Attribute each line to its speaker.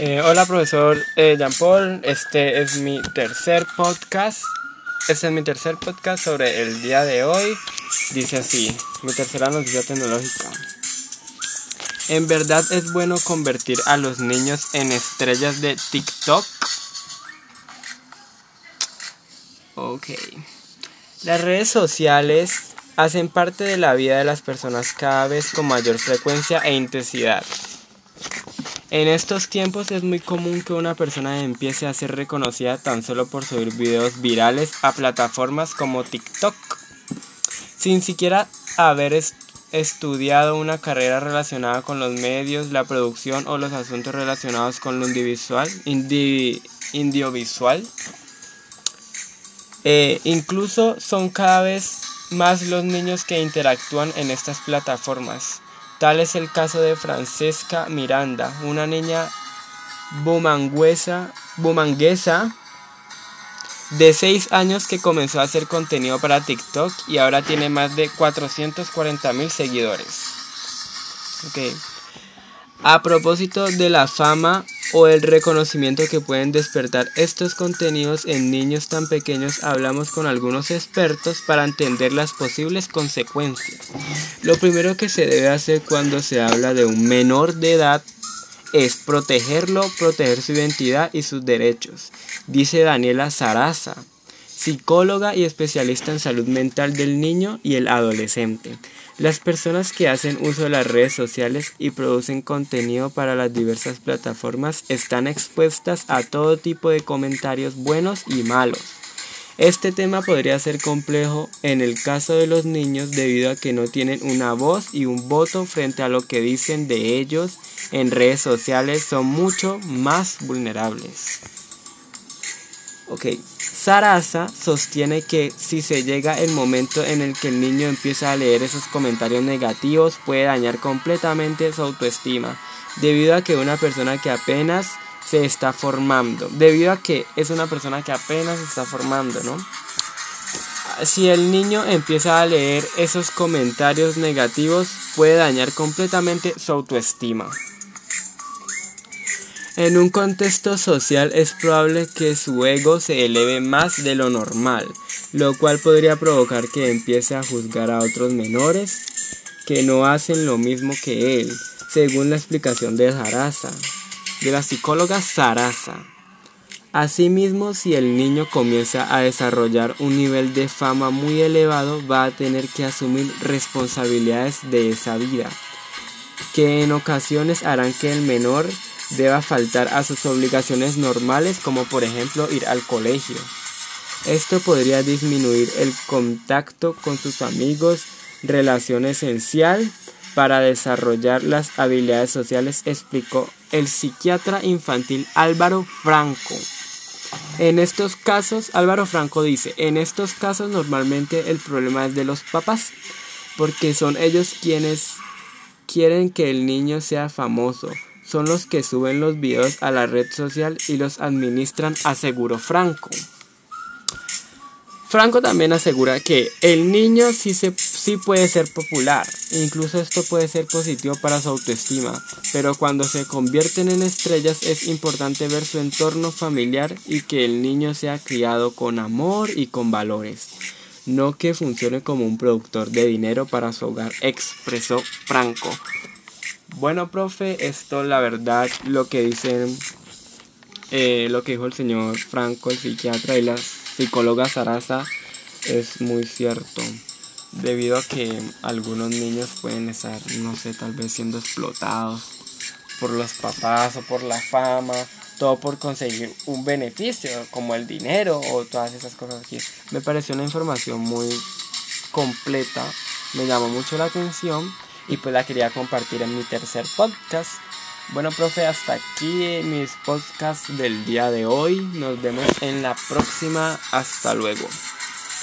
Speaker 1: Eh, hola profesor eh, Jean Paul, este es mi tercer podcast. Este es mi tercer podcast sobre el día de hoy. Dice así, mi tercera noticia tecnológica. ¿En verdad es bueno convertir a los niños en estrellas de TikTok? Ok. Las redes sociales hacen parte de la vida de las personas cada vez con mayor frecuencia e intensidad. En estos tiempos es muy común que una persona empiece a ser reconocida tan solo por subir videos virales a plataformas como TikTok, sin siquiera haber estudiado una carrera relacionada con los medios, la producción o los asuntos relacionados con lo individual, indiovisual. Eh, incluso son cada vez más los niños que interactúan en estas plataformas. Tal es el caso de Francesca Miranda, una niña bumanguesa, de 6 años que comenzó a hacer contenido para TikTok y ahora tiene más de 440 mil seguidores. Okay. A propósito de la fama o el reconocimiento que pueden despertar estos contenidos en niños tan pequeños, hablamos con algunos expertos para entender las posibles consecuencias. Lo primero que se debe hacer cuando se habla de un menor de edad es protegerlo, proteger su identidad y sus derechos, dice Daniela Saraza, psicóloga y especialista en salud mental del niño y el adolescente. Las personas que hacen uso de las redes sociales y producen contenido para las diversas plataformas están expuestas a todo tipo de comentarios buenos y malos. Este tema podría ser complejo en el caso de los niños debido a que no tienen una voz y un voto frente a lo que dicen de ellos en redes sociales, son mucho más vulnerables. Ok, Sarasa sostiene que si se llega el momento en el que el niño empieza a leer esos comentarios negativos puede dañar completamente su autoestima, debido a que una persona que apenas se está formando, debido a que es una persona que apenas se está formando, ¿no? Si el niño empieza a leer esos comentarios negativos puede dañar completamente su autoestima. En un contexto social es probable que su ego se eleve más de lo normal, lo cual podría provocar que empiece a juzgar a otros menores que no hacen lo mismo que él, según la explicación de Sarasa, de la psicóloga Sarasa. Asimismo, si el niño comienza a desarrollar un nivel de fama muy elevado, va a tener que asumir responsabilidades de esa vida, que en ocasiones harán que el menor deba faltar a sus obligaciones normales como por ejemplo ir al colegio. Esto podría disminuir el contacto con sus amigos, relación esencial para desarrollar las habilidades sociales, explicó el psiquiatra infantil Álvaro Franco. En estos casos, Álvaro Franco dice, en estos casos normalmente el problema es de los papás, porque son ellos quienes quieren que el niño sea famoso, son los que suben los videos a la red social y los administran, aseguró Franco. Franco también asegura que el niño sí, se, sí puede ser popular, incluso esto puede ser positivo para su autoestima, pero cuando se convierten en estrellas es importante ver su entorno familiar y que el niño sea criado con amor y con valores, no que funcione como un productor de dinero para su hogar, expresó Franco. Bueno, profe, esto la verdad lo que dicen, eh, lo que dijo el señor Franco, el psiquiatra y la psicóloga Sarasa es muy cierto. Debido a que algunos niños pueden estar, no sé, tal vez siendo explotados por los papás o por la fama, todo por conseguir un beneficio como el dinero o todas esas cosas aquí. Me pareció una información muy completa, me llamó mucho la atención y pues la quería compartir en mi tercer podcast. Bueno, profe, hasta aquí mis podcasts del día de hoy. Nos vemos en la próxima. Hasta luego.